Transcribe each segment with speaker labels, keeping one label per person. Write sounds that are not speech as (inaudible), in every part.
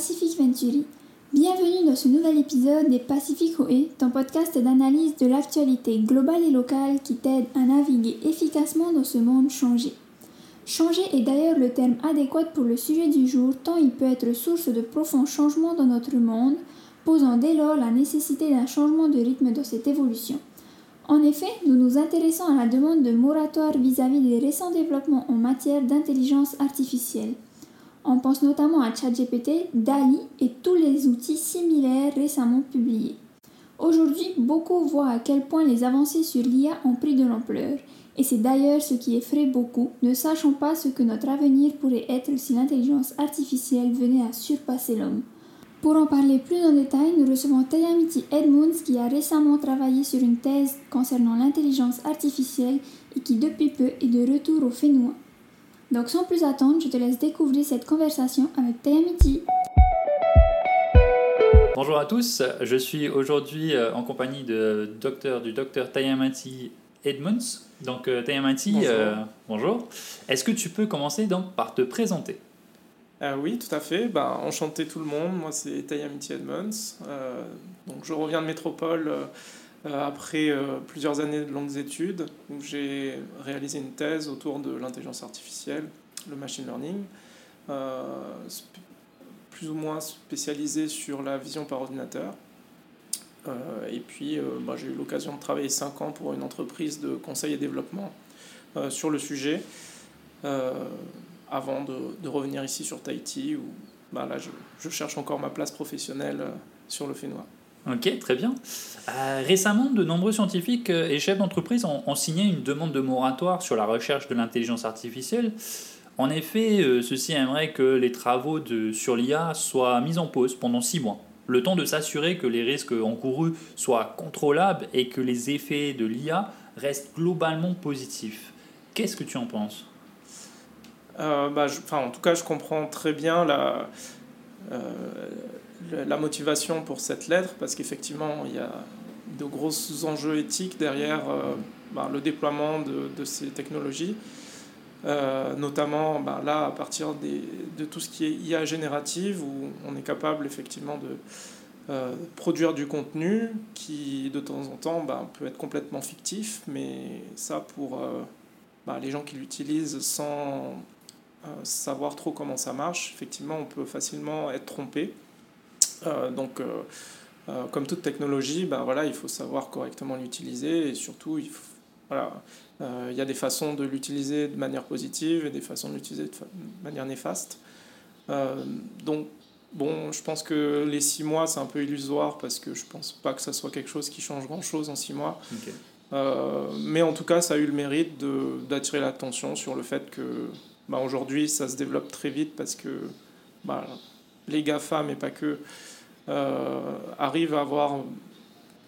Speaker 1: Pacific Venturi. Bienvenue dans ce nouvel épisode des Pacific OE, ton podcast d'analyse de l'actualité globale et locale qui t'aide à naviguer efficacement dans ce monde changé. Changer est d'ailleurs le terme adéquat pour le sujet du jour tant il peut être source de profonds changements dans notre monde, posant dès lors la nécessité d'un changement de rythme dans cette évolution. En effet, nous nous intéressons à la demande de moratoire vis-à-vis des récents développements en matière d'intelligence artificielle. On pense notamment à ChatGPT, DALI et tous les outils similaires récemment publiés. Aujourd'hui, beaucoup voient à quel point les avancées sur l'IA ont pris de l'ampleur, et c'est d'ailleurs ce qui effraie beaucoup, ne sachant pas ce que notre avenir pourrait être si l'intelligence artificielle venait à surpasser l'homme. Pour en parler plus en détail, nous recevons Tayamiti Edmunds qui a récemment travaillé sur une thèse concernant l'intelligence artificielle et qui depuis peu est de retour au Fénois. Donc sans plus attendre, je te laisse découvrir cette conversation avec Tayamiti.
Speaker 2: Bonjour à tous, je suis aujourd'hui euh, en compagnie de docteur, du docteur Tayamati Edmunds. Donc euh, Tayamati,
Speaker 3: bonjour.
Speaker 2: Euh, bonjour. Est-ce que tu peux commencer donc par te présenter?
Speaker 3: Euh, oui, tout à fait. Ben, enchanté tout le monde. Moi, c'est Tayamiti Edmonds. Euh, donc, je reviens de métropole euh, après euh, plusieurs années de longues études où j'ai réalisé une thèse autour de l'intelligence artificielle, le machine learning, euh, plus ou moins spécialisé sur la vision par ordinateur. Euh, et puis, ben, j'ai eu l'occasion de travailler 5 ans pour une entreprise de conseil et développement euh, sur le sujet avant de, revenir ici sur Tahiti où bah là, je, cherche encore ma place professionnelle euh, sur le Fénois.
Speaker 2: Ok, très bien. Euh, récemment, de nombreux scientifiques et chefs d'entreprise ont, signé une demande de moratoire sur la recherche de l'intelligence artificielle. En effet, euh, ceux-ci aimeraient que les travaux de, sur l'IA soient mis en pause pendant six mois, le temps de s'assurer que les risques encourus soient contrôlables et que les effets de l'IA restent globalement positifs. Qu'est-ce que tu en penses?
Speaker 3: Euh, bah, en tout cas, je comprends très bien la, euh, la motivation pour cette lettre, parce qu'effectivement, il y a de gros enjeux éthiques derrière euh, bah, le déploiement de, ces technologies, euh, notamment bah, là, à partir de tout ce qui est IA générative, où on est capable effectivement de euh, produire du contenu qui, de temps en temps, bah, peut être complètement fictif, mais ça, pour les gens qui l'utilisent sans savoir trop comment ça marche, effectivement, on peut facilement être trompé. Euh, donc, euh, comme toute technologie, ben voilà, il faut savoir correctement l'utiliser et surtout, il faut, voilà, il y a des façons de l'utiliser de manière positive et des façons de l'utiliser de, de, manière néfaste. donc, bon, je pense que les six mois, c'est un peu illusoire parce que je pense pas que ça soit quelque chose qui change grand-chose en six mois.
Speaker 2: Okay.
Speaker 3: Euh, mais en tout cas, ça a eu le mérite d'attirer l'attention sur le fait que bah, aujourd'hui, ça se développe très vite parce que bah, les GAFA, mais pas que, euh, arrivent à avoir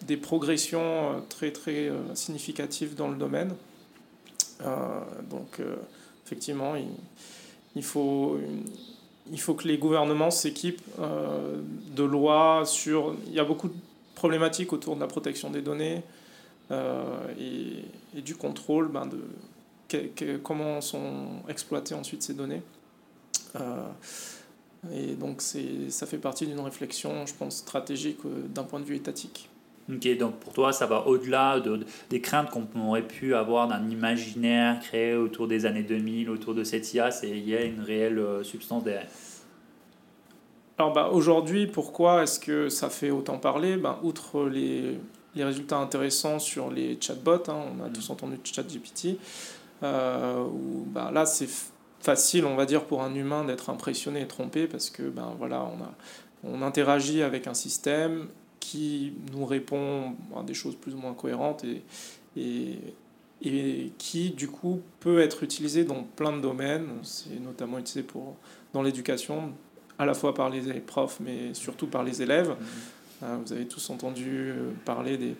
Speaker 3: des progressions très très euh, significatives dans le domaine. Euh, donc, effectivement, il, faut, que les gouvernements s'équipent de lois sur... Il y a beaucoup de problématiques autour de la protection des données et, du contrôle ben, de comment sont exploitées ensuite ces données. Euh, et donc ça fait partie d'une réflexion, je pense, stratégique euh, d'un point de vue étatique.
Speaker 2: Ok, donc pour toi, ça va au-delà de, de, des craintes qu'on aurait pu avoir d'un imaginaire créé autour des années 2000, autour de cette IA, il y a une réelle euh, substance derrière.
Speaker 3: Alors bah, aujourd'hui, pourquoi est-ce que ça fait autant parler? Ben, Outre les, les résultats intéressants sur les chatbots, hein, on a mmh. tous entendu ChatGPT, euh, où ben, là c'est facile, on va dire, pour un humain d'être impressionné et trompé parce que ben, voilà, on, a, on interagit avec un système qui nous répond à des choses plus ou moins cohérentes et, et, et qui du coup peut être utilisé dans plein de domaines. C'est notamment utilisé pour, dans l'éducation, à la fois par les profs mais surtout par les élèves. Mmh. Euh, vous avez tous entendu parler des,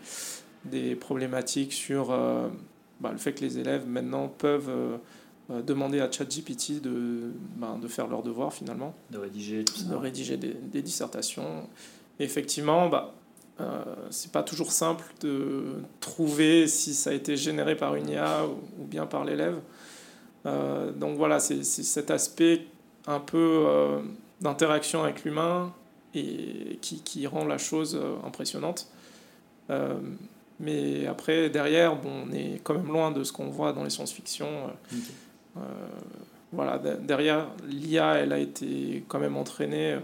Speaker 3: des problématiques sur euh, bah, le fait que les élèves maintenant peuvent euh, demander à ChatGPT de, bah, de faire leurs devoirs finalement.
Speaker 2: De rédiger tout ça.
Speaker 3: De rédiger des, des dissertations. Et effectivement, bah, euh, c'est pas toujours simple de trouver si ça a été généré par une IA ou, ou bien par l'élève. Euh, donc voilà, c'est cet aspect un peu euh, d'interaction avec l'humain et qui, qui, rend la chose impressionnante. mais après, derrière, bon, on est quand même loin de ce qu'on voit dans les science-fiction. Voilà, derrière, l'IA, elle a été quand même entraînée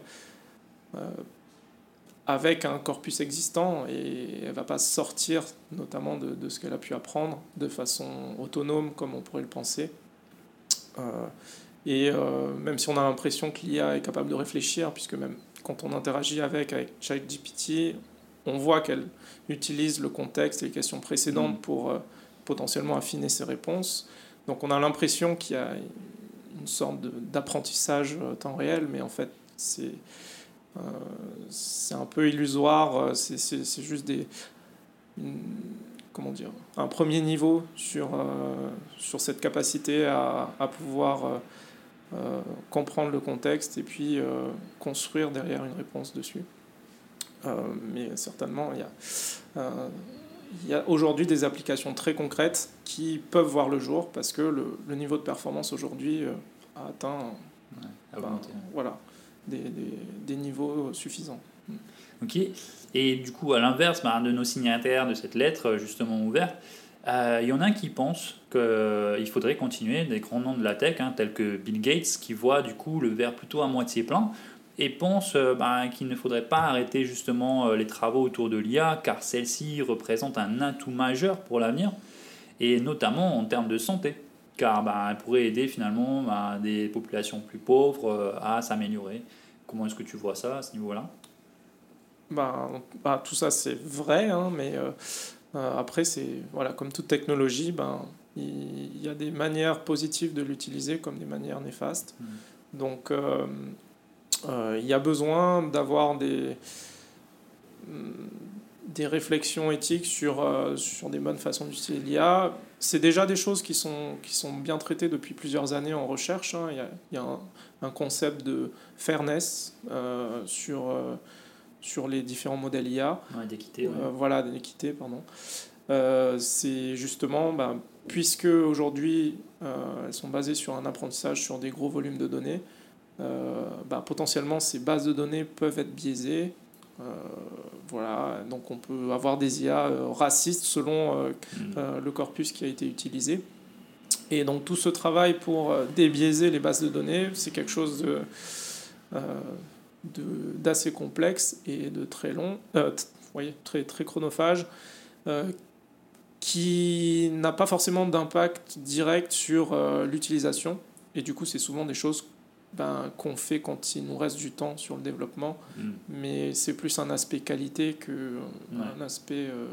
Speaker 3: avec un corpus existant et elle va pas sortir notamment de, de ce qu'elle a pu apprendre de façon autonome comme on pourrait le penser. Euh, et euh, même si on a l'impression que l'IA est capable de réfléchir, puisque même quand on interagit avec, avec ChatGPT, on voit qu'elle utilise le contexte et les questions précédentes mm. pour euh, potentiellement affiner ses réponses. Donc on a l'impression qu'il y a une sorte d'apprentissage temps réel, mais en fait c'est euh, un peu illusoire, euh, c'est juste des, comment dire, un premier niveau sur, euh, cette capacité à, à pouvoir comprendre le contexte et puis construire derrière une réponse dessus. mais certainement, il y a, il y a aujourd'hui des applications très concrètes qui peuvent voir le jour parce que le, le niveau de performance aujourd'hui a atteint. Ben, voilà des, des, niveaux suffisants.
Speaker 2: Ok. Et du coup, à l'inverse bah, de nos signataires de cette lettre justement ouverte, euh, il y en a qui pensent qu'il faudrait continuer des grands noms de la tech, hein, tels que Bill Gates, qui voit du coup le verre plutôt à moitié plein, et pense euh, bah, qu'il ne faudrait pas arrêter justement euh, les travaux autour de l'IA, car celle-ci représente un atout majeur pour l'avenir, et notamment en termes de santé car bah, elle pourrait aider finalement bah, des populations plus pauvres euh, à s'améliorer. Comment est-ce que tu vois ça à ce niveau-là?
Speaker 3: Bah, bah, Tout ça c'est vrai, hein, mais euh, euh, après, c'est voilà, comme toute technologie, ben, il y, a des manières positives de l'utiliser comme des manières néfastes. Mmh. Donc il y a besoin d'avoir des des réflexions éthiques sur, euh, sur des bonnes façons d'utiliser l'IA. C'est déjà des choses qui sont, qui sont bien traitées depuis plusieurs années en recherche. Hein. Il y a, il y a un, un, concept de fairness euh, sur, euh, sur les différents modèles IA.
Speaker 2: d'équité. Ouais.
Speaker 3: voilà, d'équité, pardon. c'est justement, ben, puisque aujourd'hui elles sont basées sur un apprentissage sur des gros volumes de données, ben, potentiellement ces bases de données peuvent être biaisées euh, voilà, donc on peut avoir des IA euh, racistes selon euh, mm. le corpus qui a été utilisé. Et donc tout ce travail pour débiaiser les bases de données, c'est quelque chose de, d'assez complexe et de très long, voyez, très, très chronophage, qui n'a pas forcément d'impact direct sur l'utilisation. Et du coup, c'est souvent des choses ben, qu'on fait quand il nous reste du temps sur le développement. Mm. Mais c'est plus un aspect qualité que un aspect euh,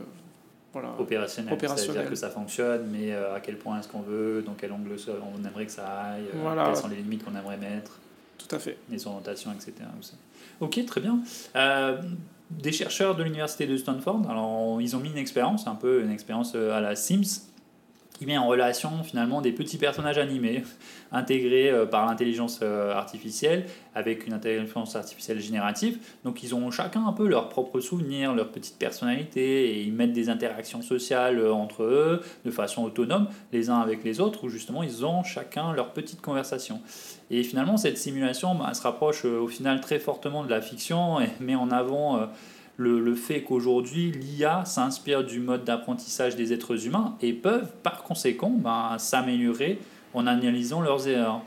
Speaker 2: voilà, opérationnel. C'est-à-dire que ça fonctionne, mais euh, à quel point est-ce qu'on veut, dans quel angle on aimerait que ça aille, euh, voilà. quelles sont les limites qu'on aimerait mettre.
Speaker 3: Tout à fait.
Speaker 2: Les orientations, etc. Ok, très bien. des chercheurs de l'université de Stanford, alors ils ont mis une expérience, un peu une expérience à la Sims, qui met en relation finalement des petits personnages animés (laughs) intégrés euh, par l'intelligence euh, artificielle avec une intelligence artificielle générative. Donc ils ont chacun un peu leurs propres souvenirs, leur petite personnalité et ils mettent des interactions sociales euh, entre eux de façon autonome les uns avec les autres où justement ils ont chacun leur petite conversation. Et finalement cette simulation bah, se rapproche au final très fortement de la fiction et (laughs) met en avant le, fait qu'aujourd'hui l'IA s'inspire du mode d'apprentissage des êtres humains et peuvent par conséquent ben, s'améliorer en analysant leurs erreurs.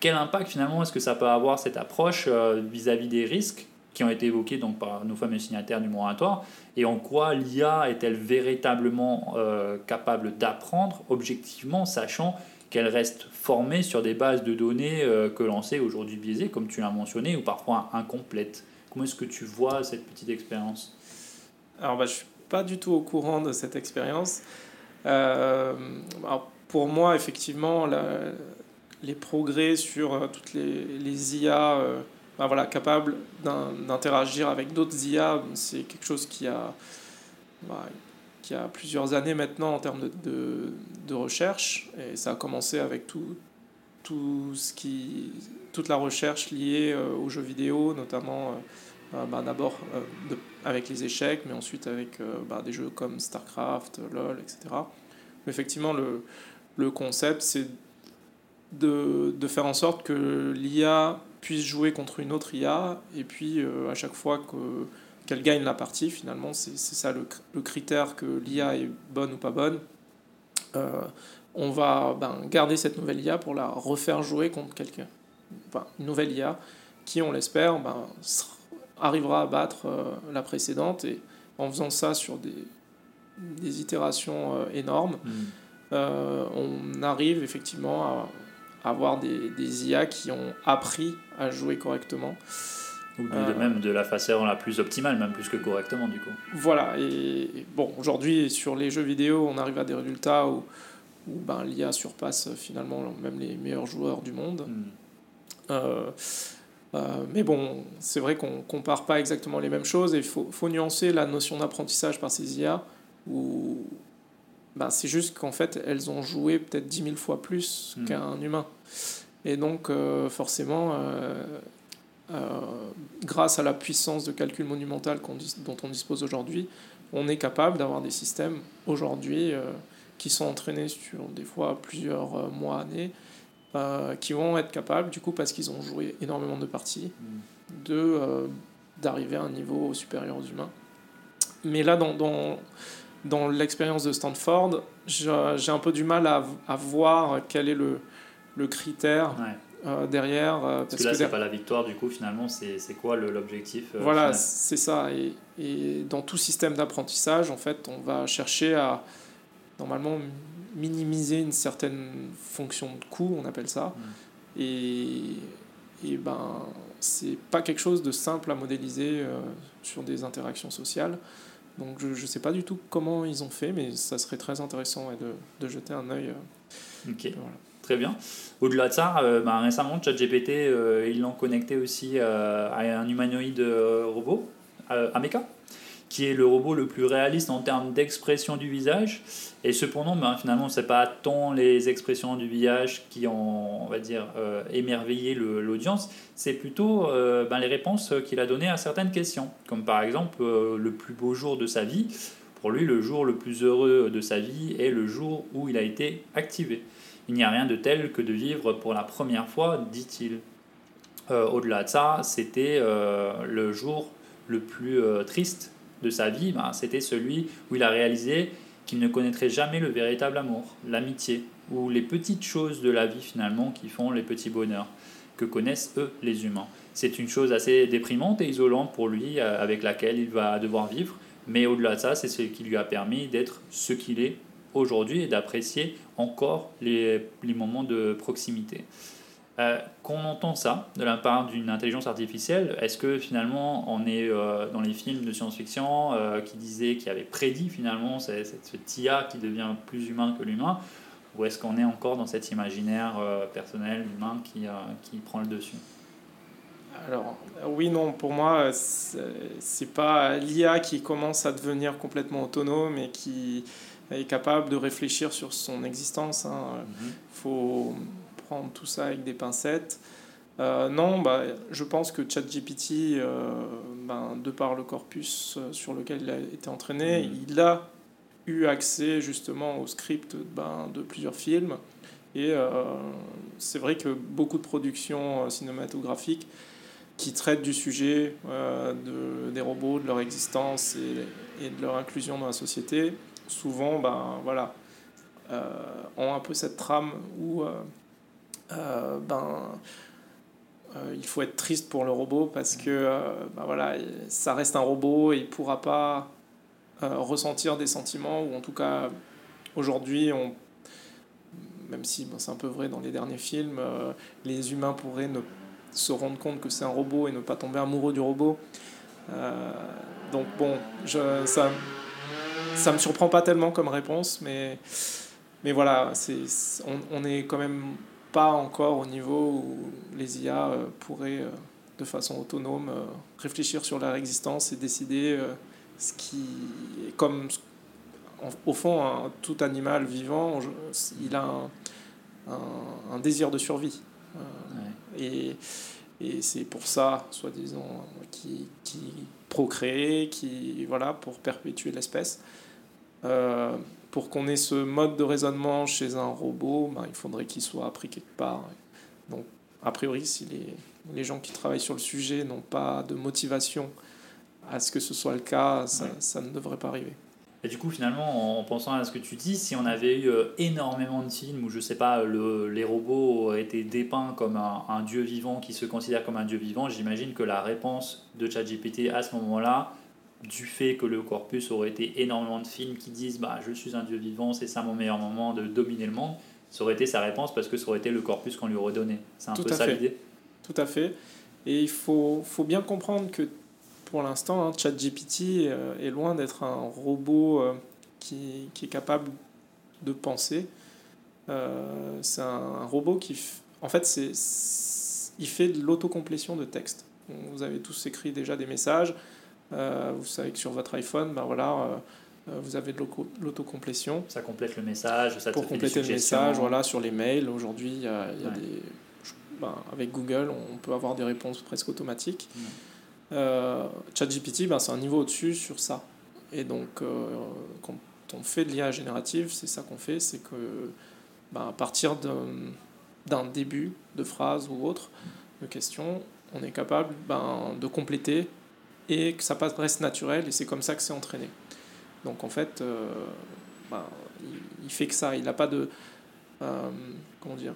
Speaker 2: Quel impact finalement est-ce que ça peut avoir cette approche euh, vis-à-vis des risques qui ont été évoqués donc, par nos fameux signataires du moratoire et en quoi l'IA est-elle véritablement euh, capable d'apprendre objectivement, sachant qu'elle reste formée sur des bases de données euh, que l'on sait aujourd'hui biaisées, comme tu l'as mentionné, ou parfois incomplètes? Comment est-ce que tu vois cette petite expérience
Speaker 3: Alors, bah, je ne suis pas du tout au courant de cette expérience. Euh, pour moi, effectivement, les progrès sur euh, toutes les, IA euh, bah, voilà, capables d'interagir avec d'autres IA, c'est quelque chose qui a, bah, qui a plusieurs années maintenant en termes de, de, de, recherche. Et ça a commencé avec tout, tout ce qui, toute la recherche liée aux jeux vidéo, notamment euh, bah, d'abord euh, avec les échecs, mais ensuite avec euh, bah, des jeux comme StarCraft, LoL, etc. Effectivement, le, concept, c'est de, faire en sorte que l'IA puisse jouer contre une autre IA, et puis à chaque fois que qu'elle gagne la partie, finalement, c'est ça le, le, critère que l'IA est bonne ou pas bonne. on va ben, garder cette nouvelle IA pour la refaire jouer contre quelqu'un. Enfin, une nouvelle IA qui, on l'espère, ben, arrivera à battre la précédente, et en faisant ça sur des, des itérations euh, énormes, mm. euh, on arrive effectivement à, avoir des, des, IA qui ont appris à jouer correctement.
Speaker 2: Ou euh, même de la façon la plus optimale, même plus que correctement du coup.
Speaker 3: Voilà, et, bon, aujourd'hui sur les jeux vidéo, on arrive à des résultats où, où ben, l'IA surpasse finalement même les meilleurs joueurs du monde. Mm. mais bon, c'est vrai qu'on compare pas exactement les mêmes choses et il faut, faut, nuancer la notion d'apprentissage par ces IA où bah, c'est juste qu'en fait, elles ont joué peut-être 10 000 fois plus hmm. qu'un humain. Et donc, euh, forcément, euh, euh, grâce à la puissance de calcul monumental dont on dispose aujourd'hui, on est capable d'avoir des systèmes aujourd'hui qui sont entraînés sur des fois plusieurs mois, années, qui vont être capables, du coup, parce qu'ils ont joué énormément de parties, hmm. de d'arriver à un niveau supérieur aux humains. Mais là, dans, dans dans l'expérience de Stanford, j'ai un peu du mal à, à, voir quel est le, le critère euh, derrière.
Speaker 2: Euh, parce, que là, c'est pas la victoire, du coup, finalement, c'est quoi l'objectif
Speaker 3: euh, Voilà, c'est ça. Et, et, dans tout système d'apprentissage, en fait, on va chercher à, normalement, minimiser une certaine fonction de coût, on appelle ça. Et, et ben, c'est pas quelque chose de simple à modéliser sur des interactions sociales. Donc je ne sais pas du tout comment ils ont fait, mais ça serait très intéressant de, de, jeter un œil.
Speaker 2: Euh, ok, très bien. Au-delà de ça, euh, bah, récemment, ChatGPT, euh, ils l'ont connecté aussi à un humanoïde robot, Ameca? Qui est le robot le plus réaliste en termes d'expression du visage. Et cependant, ben, finalement, ce n'est pas tant les expressions du visage qui ont, on va dire, euh, émerveillé l'audience, c'est plutôt euh, ben, les réponses qu'il a données à certaines questions. Comme par exemple, euh, le plus beau jour de sa vie. Pour lui, le jour le plus heureux de sa vie est le jour où il a été activé. Il n'y a rien de tel que de vivre pour la première fois, dit-il. Au-delà de ça, c'était le jour le plus triste de sa vie, ben, c'était celui où il a réalisé qu'il ne connaîtrait jamais le véritable amour, l'amitié, ou les petites choses de la vie finalement qui font les petits bonheurs que connaissent eux les humains. C'est une chose assez déprimante et isolante pour lui euh, avec laquelle il va devoir vivre, mais au-delà de ça, c'est ce qui lui a permis d'être ce qu'il est aujourd'hui et d'apprécier encore les, les moments de proximité. Euh, qu'on entend ça de la part d'une intelligence artificielle, est-ce que finalement on est euh, dans les films de science-fiction euh, qui disaient, qui avaient prédit finalement ce, ce IA qui devient plus humain que l'humain, ou est-ce qu'on est encore dans cet imaginaire personnel, humain qui, qui prend le dessus?
Speaker 3: Alors, oui, non, pour moi, c'est pas l'IA qui commence à devenir complètement autonome et qui est capable de réfléchir sur son existence. Il hein. mm-hmm. faut, prendre tout ça avec des pincettes. Euh, non, bah, je pense que ChatGPT, euh, ben, de par le corpus euh, sur lequel il a été entraîné, mm. il a eu accès justement au script ben, de plusieurs films. Et c'est vrai que beaucoup de productions cinématographiques qui traitent du sujet de, des robots, de leur existence et, et, de leur inclusion dans la société, souvent ben, voilà, ont un peu cette trame où euh, ben, euh, il faut être triste pour le robot parce que euh, ben voilà, ça reste un robot et il ne pourra pas ressentir des sentiments, ou en tout cas, aujourd'hui, on, même si c'est un peu vrai dans les derniers films, les humains pourraient ne se rendre compte que c'est un robot et ne pas tomber amoureux du robot. donc bon, je, ça ça me surprend pas tellement comme réponse, mais, mais voilà, c'est, on est quand même pas encore au niveau où les IA euh, pourraient euh, de façon autonome euh, réfléchir sur leur existence et décider ce qui est comme au fond tout animal vivant il a un, un, désir de survie. Et, et c'est pour ça soi-disant qui, qui procréer qui voilà pour perpétuer l'espèce pour qu'on ait ce mode de raisonnement chez un robot, ben, il faudrait qu'il soit appris quelque part. Donc a priori, si les, les gens qui travaillent sur le sujet n'ont pas de motivation à ce que ce soit le cas, ça,
Speaker 2: Ouais.
Speaker 3: ça ne devrait pas arriver.
Speaker 2: Et du coup, finalement, en pensant à ce que tu dis, si on avait eu euh, énormément de films où, je sais pas, le, les robots été dépeints comme un, un dieu vivant qui se considère comme un dieu vivant, j'imagine que la réponse de ChatGPT à ce moment-là, du fait que le corpus aurait été énormément de films qui disent bah, je suis un dieu vivant, c'est ça mon meilleur moment de dominer le monde, ça aurait été sa réponse parce que ça aurait été le corpus qu'on lui aurait donné. C'est un
Speaker 3: Tout
Speaker 2: peu ça l'idée
Speaker 3: Tout à fait. Et il faut, faut bien comprendre que pour l'instant, hein, ChatGPT euh, est loin d'être un robot euh, qui, qui est capable de penser. Euh, c'est un, robot qui, f- en fait, c'est, c'est- il fait de l'autocomplétion de texte. Vous avez tous écrit déjà des messages. Euh, vous savez que sur votre iPhone, ben voilà, euh, euh, vous avez de l'auto- l'autocomplétion
Speaker 2: Ça complète le message, ça
Speaker 3: pour
Speaker 2: te fait des
Speaker 3: compléter le message, voilà, sur les mails. Aujourd'hui, il y a, il y a
Speaker 2: Ouais.
Speaker 3: des, ben, avec Google, on peut avoir des réponses presque automatiques.
Speaker 2: Ouais.
Speaker 3: Euh, ChatGPT, ben, c'est un niveau au-dessus sur ça. Et donc, euh, quand on fait de l'IA générative, c'est ça qu'on fait, c'est que ben, à partir d'un d'un début de phrase ou autre, de question, on est capable ben, de compléter et que ça reste naturel, et c'est comme ça que c'est entraîné. Donc en fait, euh, ben, il, il fait que ça, il n'a pas de... euh, comment dire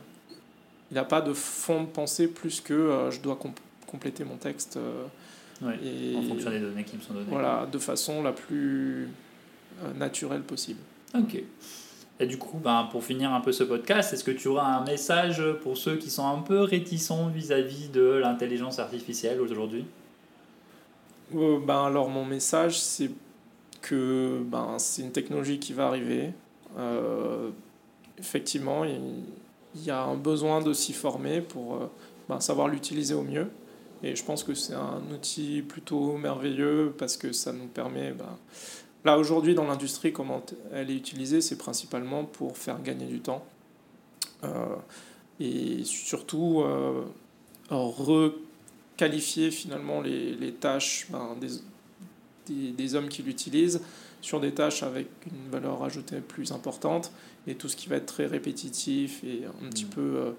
Speaker 3: Il n'a pas de fond de pensée plus que euh, je dois comp- compléter mon texte euh,
Speaker 2: Ouais,
Speaker 3: et
Speaker 2: En fonction des données qui me sont données.
Speaker 3: voilà, de façon la plus naturelle possible.
Speaker 2: Ok. Et du coup, ben, pour finir un peu ce podcast, est-ce que tu auras un message pour ceux qui sont un peu réticents vis-à-vis de l'intelligence artificielle aujourd'hui?
Speaker 3: Euh, ben, alors mon message, c'est que ben, c'est une technologie qui va arriver. Euh, effectivement, il, y a un besoin de s'y former pour euh, ben, savoir l'utiliser au mieux. Et je pense que c'est un outil plutôt merveilleux parce que ça nous permet... ben, là, aujourd'hui, dans l'industrie, comment elle est utilisée, c'est principalement pour faire gagner du temps. Et surtout, euh, requalifier finalement les, les tâches ben, des, des, des hommes qui l'utilisent sur des tâches avec une valeur ajoutée plus importante et tout ce qui va être très répétitif et un petit
Speaker 2: Mm.
Speaker 3: peu euh,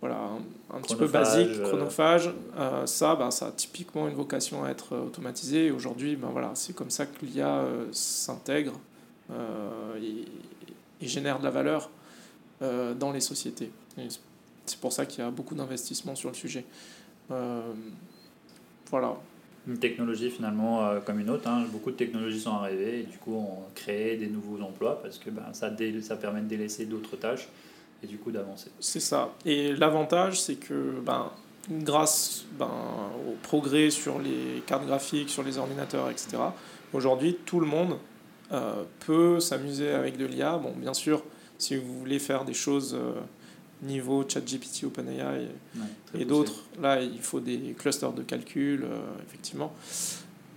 Speaker 3: voilà un, un petit peu
Speaker 2: Chronophage,
Speaker 3: basique
Speaker 2: euh.
Speaker 3: chronophage euh, ça ben, ça a typiquement une vocation à être automatisé et aujourd'hui ben, voilà c'est comme ça que l'IA euh, s'intègre et, et génère de la valeur dans les sociétés Et c'est pour ça qu'il y a beaucoup d'investissements sur le sujet voilà
Speaker 2: Une technologie finalement euh, comme une autre. hein. Beaucoup de technologies sont arrivées et du coup on crée des nouveaux emplois parce que ben, ça, dé- ça permet de délaisser d'autres tâches et du coup d'avancer.
Speaker 3: C'est ça. Et l'avantage, c'est que ben, grâce ben, au progrès sur les cartes graphiques, sur les ordinateurs, etc., aujourd'hui, tout le monde euh, peut s'amuser avec de l'IA. Bon, bien sûr, si vous voulez faire des choses euh, niveau ChatGPT, OpenAI
Speaker 2: Ouais,
Speaker 3: et d'autres, là, il faut des clusters de calcul, euh, effectivement.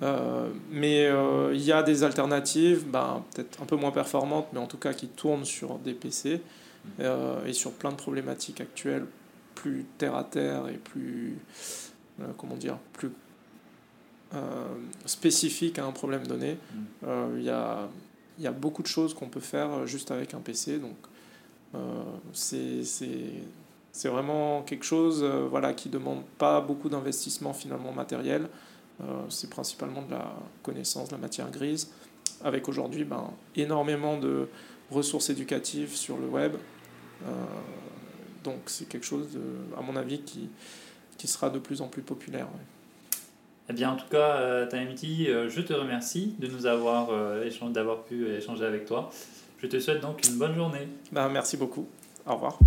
Speaker 3: Euh, mais euh, il y a des alternatives, ben, peut-être un peu moins performantes, mais en tout cas qui tournent sur des PC euh, et sur plein de problématiques actuelles plus terre à terre et plus, comment dire, plus spécifiques à un problème donné.
Speaker 2: Mm.
Speaker 3: Il y, a, il y a beaucoup de choses qu'on peut faire juste avec un PC, donc c'est c'est- vraiment quelque chose euh, voilà, qui ne demande pas beaucoup d'investissement finalement matériel. Euh, c'est principalement de la connaissance, de la matière grise, avec aujourd'hui ben, énormément de ressources éducatives sur le web. Euh, donc c'est quelque chose, à mon avis, qui, qui sera de plus en plus populaire.
Speaker 2: Eh bien, en tout cas, euh, Taimiti, euh, je te remercie de nous avoir euh, d'avoir pu échanger avec toi. Je te souhaite donc une bonne journée.
Speaker 3: Ben, merci beaucoup. Au revoir.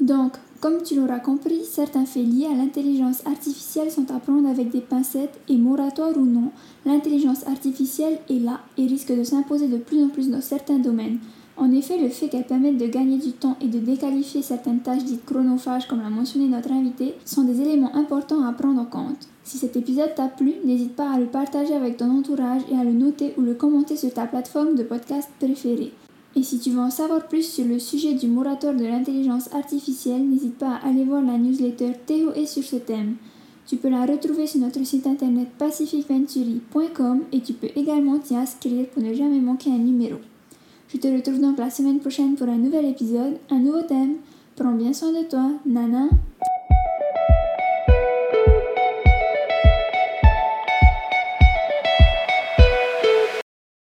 Speaker 1: Donc, comme tu l'auras compris, certains faits liés à l'intelligence artificielle sont à prendre avec des pincettes et moratoire ou non, l'intelligence artificielle est là et risque de s'imposer de plus en plus dans certains domaines. En effet, le fait qu'elle permette de gagner du temps et de déqualifier certaines tâches dites chronophages, comme l'a mentionné notre invité, sont des éléments importants à prendre en compte. Si cet épisode t'a plu, n'hésite pas à le partager avec ton entourage et à le noter ou le commenter sur ta plateforme de podcast préférée. Et si tu veux en savoir plus sur le sujet du moratoire de l'intelligence artificielle, n'hésite pas à aller voir la newsletter TOE sur ce thème. Tu peux la retrouver sur notre site internet pacificventuri.com et tu peux également t'y inscrire pour ne jamais manquer un numéro. Je te retrouve donc la semaine prochaine pour un nouvel épisode, un nouveau thème. Prends bien soin de toi. Nana.